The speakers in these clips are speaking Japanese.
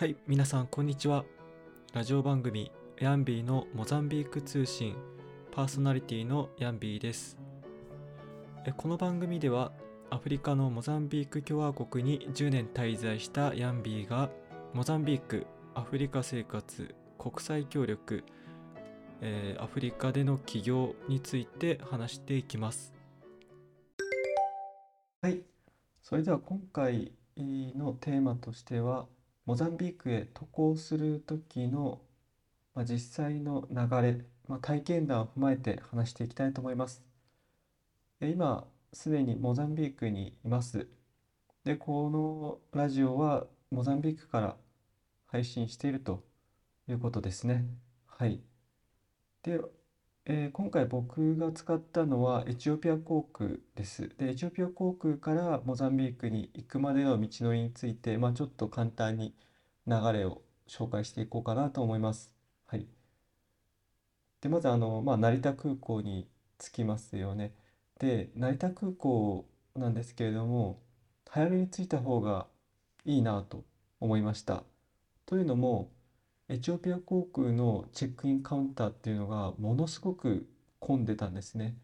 はい、皆さんこんにちは。ラジオ番組ヤンビーのモザンビーク通信パーソナリティのヤンビーです。えこの番組ではアフリカのモザンビーク共和国に10年滞在したヤンビーがモザンビーク、アフリカ生活、国際協力、えーアフリカでの起業について話していきます。はい、それでは今回のテーマとしてはモザンビークへ渡航する時の、まあ、実際の流れ、まあ、体験談を踏まえて話していきたいと思います。え今すでにモザンビークにいます。で、このラジオはモザンビークから配信しているということですね。はい。で、えー今回僕が使ったのはエチオピア航空です。で、エチオピア航空からモザンビークに行くまでの道のりについて、まあ、ちょっと簡単に流れを紹介していこうかなと思います。はい。で、まずあの、まあ、成田空港に着きますよね。で、成田空港なんですけれども、早めに着いた方がいいなと思いました。というのも、エチオピア航空のチェックインカウンターっていうのがものすごく混んでたんですね。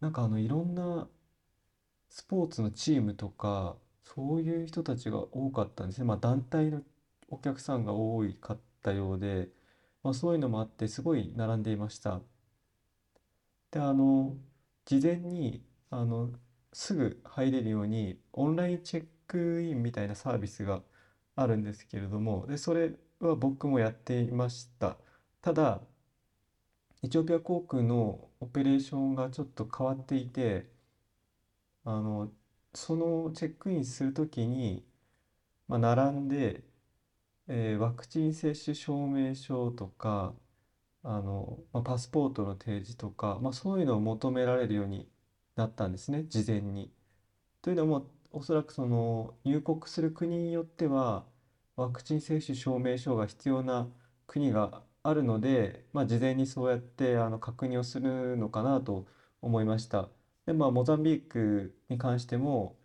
なんかあのいろんなスポーツのチームとかそういう人たちが多かったんですね。まあ団体のお客さんが多かったようで、まあそういうのもあってすごい並んでいました。で、あの事前にあのすぐ入れるようにオンラインチェックインみたいなサービスがあるんですけれども、で、それは僕もやっていました。ただ、エチオピア航空のオペレーションがちょっと変わっていて、あの、そのチェックインするときに、まあ、並んで、えーワクチン接種証明書とか、あの、まあ、パスポートの提示とか、まあ、そういうのを求められるようになったんですね、事前に。というのも、おそらくその入国する国によっては、ワクチン接種証明書が必要な国があるので、まあ、事前にそうやってあの確認をするのかなと思いました。で、まあ、モザンビークに関しても、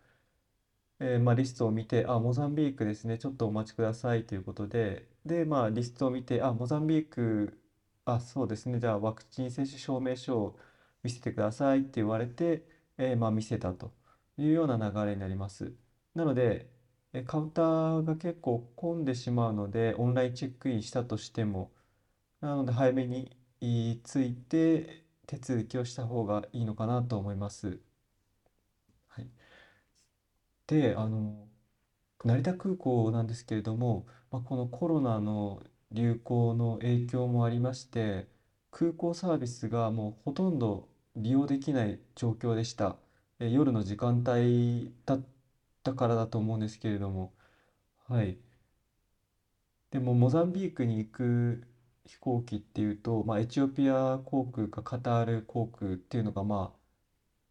えーまあ、リストを見て、あ、モザンビークですね、ちょっとお待ちくださいということで、で、まあ、リストを見て、あ、モザンビーク、あ、そうですね、じゃあワクチン接種証明書を見せてくださいって言われて、えーまあ、見せたというような流れになります。なので、カウンターが結構混んでしまうので、オンラインチェックインしたとしても、なので早めにいついて手続きをした方がいいのかなと思います。はい。で、あの、成田空港なんですけれども、まあ、このコロナの流行の影響もありまして、空港サービスがもうほとんど利用できない状況でした。えー夜の時間帯だったからだと思うんですけれども、はい。でも、モザンビークに行く飛行機っていうと、まあ、エチオピア航空かカタール航空っていうのが、まあ、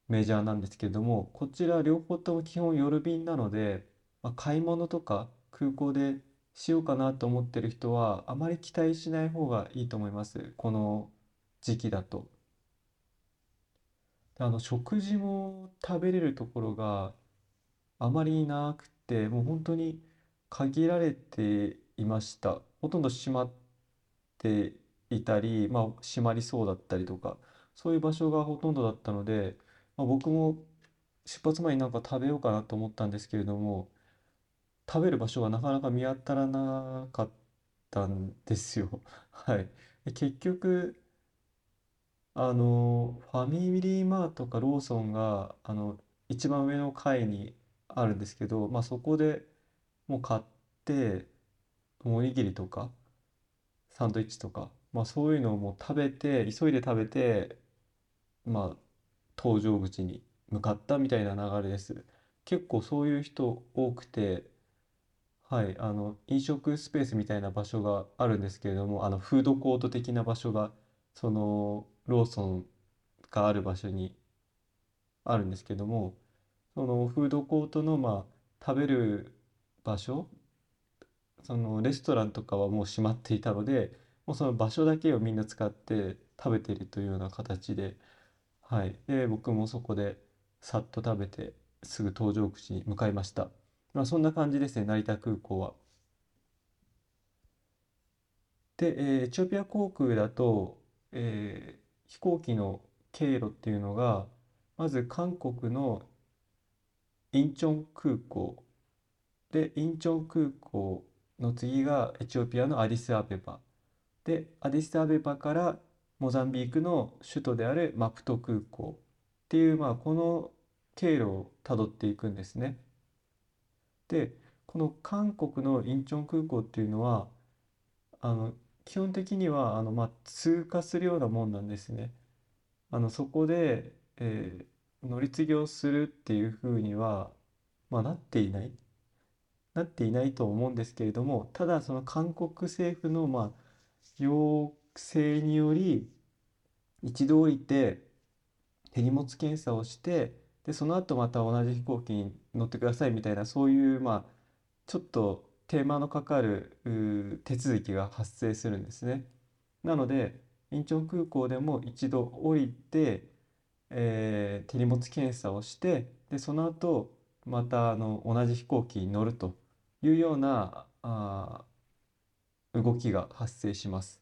メジャーなんですけれども、こちら両方とも基本夜便なので、まあ、買い物とか空港でしようかなと思ってる人は、あまり期待しない方がいいと思います。この時期だと。あの、食事も食べれるところがあまりなくて、もう本当に限られていました。ほとんど閉まっていたり、まあ、閉まりそうだったりとか、そういう場所がほとんどだったので、まあ、僕も出発前になんか食べようかなと思ったんですけれども、食べる場所がなかなか見当たらなかったんですよ。はい。結局、あの、ファミリーマートかローソンが、あの、一番上の階にあるんですけど、まあ、そこでもう買って、おにぎりとか、サンドイッチとか、まあ、そういうのをもう食べて、急いで食べて、まあ、搭乗口に向かったみたいな流れです。結構そういう人多くて、はい、あの、飲食スペースみたいな場所があるんですけれども、あの、フードコート的な場所が、その、ローソンがある場所にあるんですけども、そのフードコートの、まあ、食べる場所、そのレストランとかはもう閉まっていたので、もうその場所だけをみんな使って食べているというような形で、はい。で、僕もそこでさっと食べてすぐ搭乗口に向かいました。まあ、そんな感じですね、成田空港は。で、えーエチオピア航空だと、えー飛行機の経路っていうのが、まず韓国のインチョン空港で、インチョン空港の次がエチオピアのアディスアベバ。で、アディスアベバからモザンビークの首都であるマプト空港っていう、まあ、この経路をたどっていくんですね。で、この韓国のインチョン空港っていうのは、あの、基本的には、あの、まあ、通過するようなもんなんですね。あの、そこで、えー乗り継ぎをするっていうふうには、まあ、なっていない。なっていないと思うんですけれども、ただその韓国政府のまあ要請により一度降りて手荷物検査をしてでその後また同じ飛行機に乗ってくださいみたいなそういうまあちょっと手間のかかる手続きが発生するんですね。なのでインチョン空港でも一度降りて、えー手荷物検査をしてでその後またあの同じ飛行機に乗るというようなあ動きが発生します。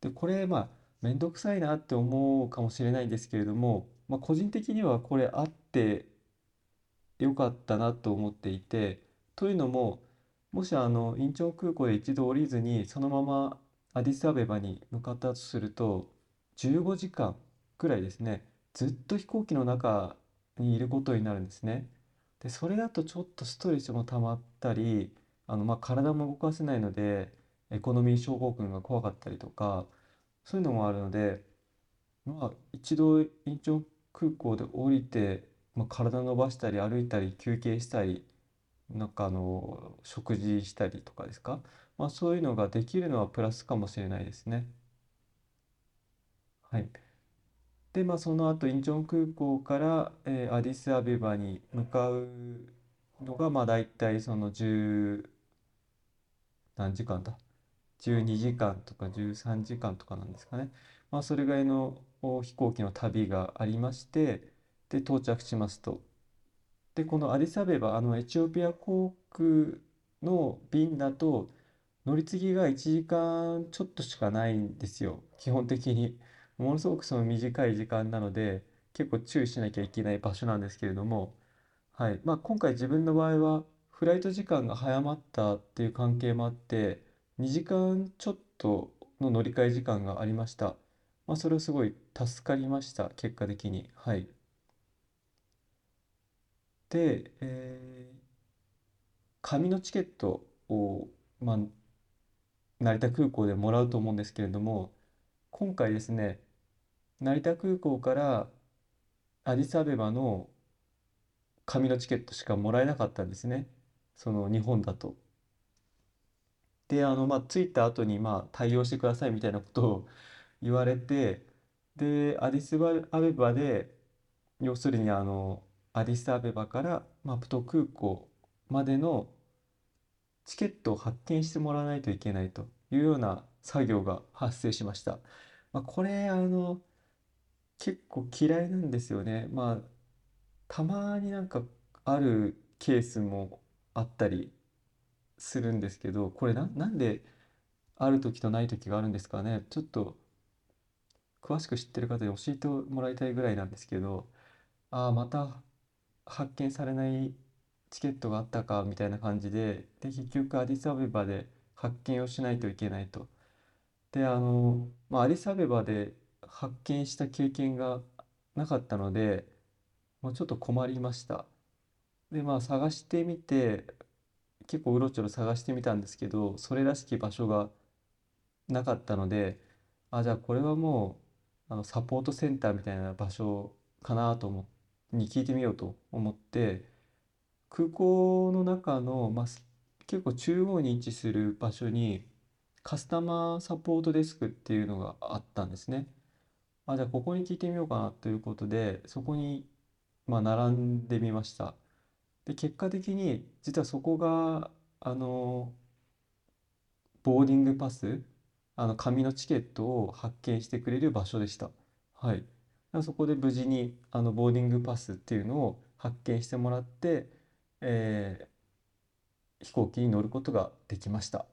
で、これ、まあ、めんどくさいなって思うかもしれないんですけれども、まあ、個人的にはこれあってよかったなと思っていて、というのも、もしあの、インチョン空港で一度降りずに、そのままアディスアベバに向かったとすると、15時間くらいですね、ずっと飛行機の中にいることになるんですね。で、それだとちょっとストレスも溜まったり、あの、まあ、体も動かせないので、エコノミー症候群が怖かったりとか、そういうのもあるので、まあ、一度、インチョン空港で降りて、まあ、体伸ばしたり歩いたり休憩したり、なんかあの、食事したりとかですか？まあ、そういうのができるのはプラスかもしれないですね。はい。で、まあ、その後、インチョン空港から、えーアディスアベバに向かうのが、まあ、大体その10、何時間だ12時間とか13時間とかなんですかね。まあ、それぐらいの飛行機の旅がありまして、で、到着しますと。で、このアディスアベバ、あの、エチオピア航空の便だと、乗り継ぎが1時間ちょっとしかないんですよ。基本的に。ものすごくその短い時間なので、結構注意しなきゃいけない場所なんですけれども、はい。まあ、今回自分の場合は、フライト時間が早まったっていう関係もあって、2時間ちょっとの乗り換え時間がありました。まあ、それはすごい助かりました、結果的に。はい。で、えー紙のチケットを、まあ、成田空港でもらうと思うんですけれども、今回ですね、成田空港からアディスアベバの紙のチケットしかもらえなかったんですね。その日本だと。で、あの、まあ、着いた後に、まあ、対応してくださいみたいなことを言われて、で、アディスアベバで、要するに、あの、アディスアベバからマプト空港までのチケットを発券してもらわないといけないというような作業が発生しました。まあ、これ、あの、結構嫌いなんですよね。まあ、たまになんかあるケースもあったりするんですけど、これな、なんである時とない時があるんですかね。ちょっと詳しく知ってる方に教えてもらいたいぐらいなんですけど、ああ、また発見されないチケットがあったかみたいな感じで、で、結局アディスアベバで発見をしないといけないと。で、あの、まあ、アディスアベバで発見した経験がなかったので、もうちょっと困りました。で、まあ探してみて、結構うろちょろ探してみたんですけど、それらしき場所がなかったので、あ、じゃあこれはもう、あの、サポートセンターみたいな場所かなと思っに聞いてみようと思って、空港の中の、まあ、結構中央に位置する場所にカスタマーサポートデスクっていうのがあったんですね。あ、じゃあここに聞いてみようかなということで、そこに、まあ、並んでみました。で、結果的に実はそこが、あの、ボーディングパス、あの、紙のチケットを発券してくれる場所でした。はい。そこで無事に、あの、ボーディングパスっていうのを発券してもらって、えー飛行機に乗ることができました。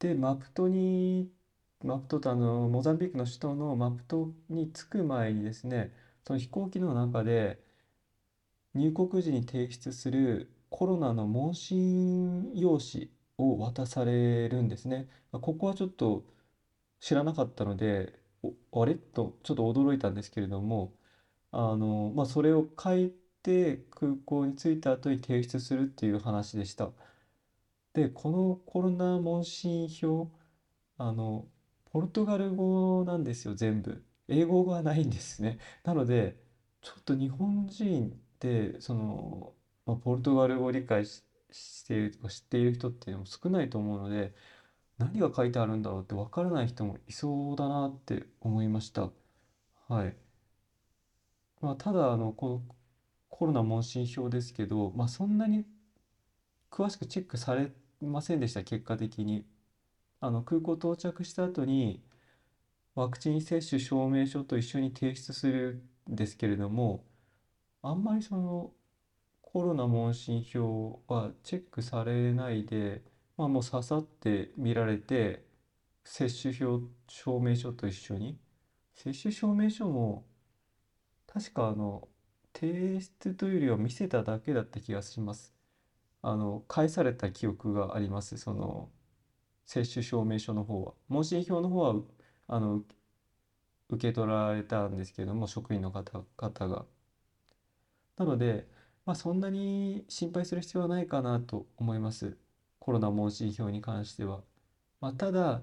で、マプトに、マプトとあの、モザンビークの首都のマプトに着く前にですね、その飛行機の中で入国時に提出するコロナの問診用紙を渡されるんですね。ここはちょっと知らなかったので、あれ？とちょっと驚いたんですけれども、あの、まあ、それを書いて空港に着いた後に提出するっていう話でした。で、このコロナ問診票、あの、ポルトガル語なんですよ、全部。英語がないんですね。なので、ちょっと日本人って、その、まあ、ポルトガル語を理解し、しているとか知っている人っていうのも少ないと思うので、何が書いてあるんだろうってわからない人もいそうだなって思いました。はい。まあ、ただ、あの、このコロナ問診票ですけど、まあ、そんなに詳しくチェックされませんでした、結果的に。あの、空港到着した後に、ワクチン接種証明書と一緒に提出するんですけれども、あんまりそのコロナ問診票はチェックされないで、まあもうささって見られて、接種票、証明書と一緒に。接種証明書も、確かあの、提出というよりは見せただけだった気がします。あの、返された記憶があります。その、接種証明書の方は。問診票の方は、あの、受け取られたんですけども、職員の方々が。なので、まあ、そんなに心配する必要はないかなと思います。コロナ問診票に関しては。まあ、ただ、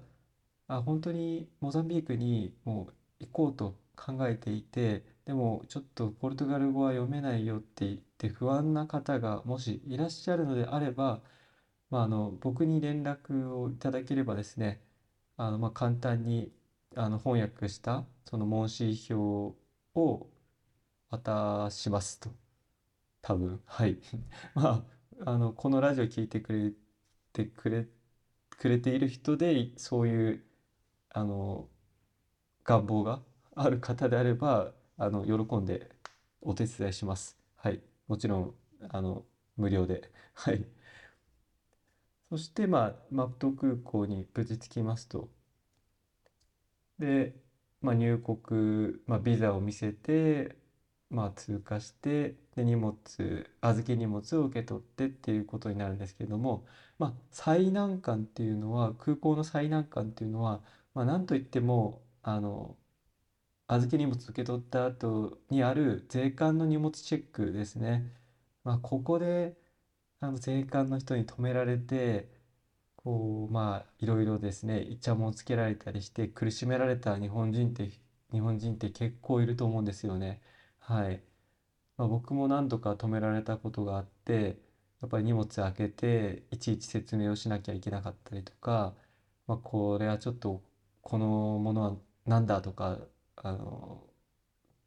あ、本当にモザンビークにもう行こうと考えていて、でもちょっとポルトガル語は読めないよって言って不安な方がもしいらっしゃるのであれば、まあ、あの僕に連絡をいただければですね、あのまあ簡単にあの翻訳したその問診票を渡しますと。多分。はい。まあ、あの、このラジオ聞いてくれてくれ、くれている人で、そういう、あの、願望がある方であれば、あの、喜んでお手伝いします。はい。もちろん、あの、無料で。はい。そして、まあ、マプト空港に無事着きますと。で、まあ、入国、まあ、ビザを見せて、まあ、通過してで荷物預け荷物を受け取ってっていうことになるんですけれども、まあ、最難関っていうのは空港の最難関っていうのは、まあ、何といってもあの預け荷物受け取った後にある税関の荷物チェックですね。まあ、ここであの税関の人に止められてこうまあいろいろですねイチャモンつけられたりして苦しめられた日本人って日本人って結構いると思うんですよね。はい。まあ、僕も何度か止められたことがあって、やっぱり荷物開けて、いちいち説明をしなきゃいけなかったりとか、まあ、これはちょっと、このものは何だとか、あの、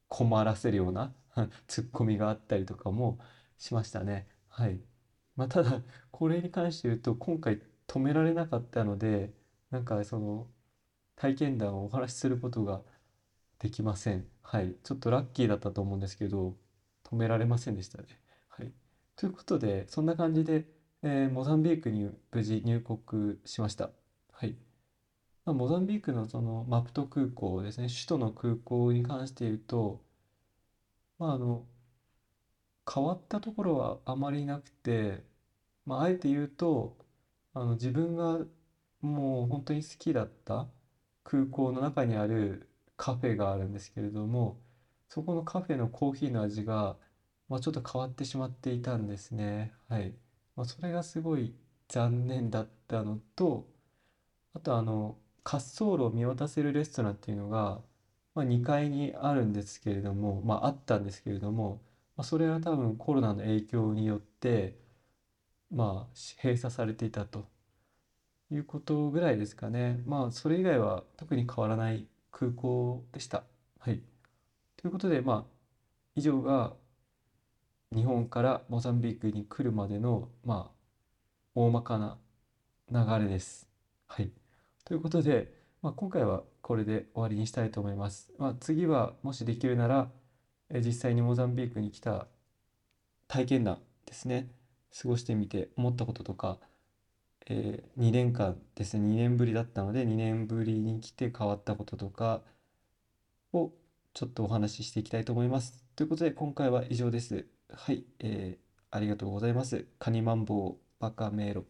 困らせるような ツッコミがあったりとかもしましたね。はい。まあ、ただ、これに関して言うと、今回止められなかったので、なんかその、体験談をお話しすることができません。はい。ちょっとラッキーだったと思うんですけど、止められませんでしたね。はい。ということで、そんな感じで、えーモザンビークに無事入国しました。はい。まあ、モザンビークのそのマプト空港ですね、首都の空港に関して言うと、まあ、あの、変わったところはあまりなくて、まあ、あえて言うと、あの、自分がもう本当に好きだった空港の中にあるカフェがあるんですけれども、そこのカフェのコーヒーの味が、まあ、ちょっと変わってしまっていたんですね。はい。まあ、それがすごい残念だったのと、あとあの、滑走路を見渡せるレストランっていうのが、まあ、2階にあるんですけれども、まあ、あったんですけれども、まあ、それは多分コロナの影響によって、まあ、閉鎖されていたということぐらいですかね。まあ、それ以外は特に変わらない空港でした。ということで、まあ、以上が日本からモザンビークに来るまでの、まあ、大まかな流れです。はい。ということで、まあ、今回はこれで終わりにしたいと思います。まあ、次はもしできるなら、実際にモザンビークに来た体験談ですね。過ごしてみて思ったこととか、えー、2年間ですね2年ぶりだったので2年ぶりに来て変わったこととかをちょっとお話ししていきたいと思います。ということで今回は以上です。はい、えー、ありがとうございます。カニマンボウバカメロ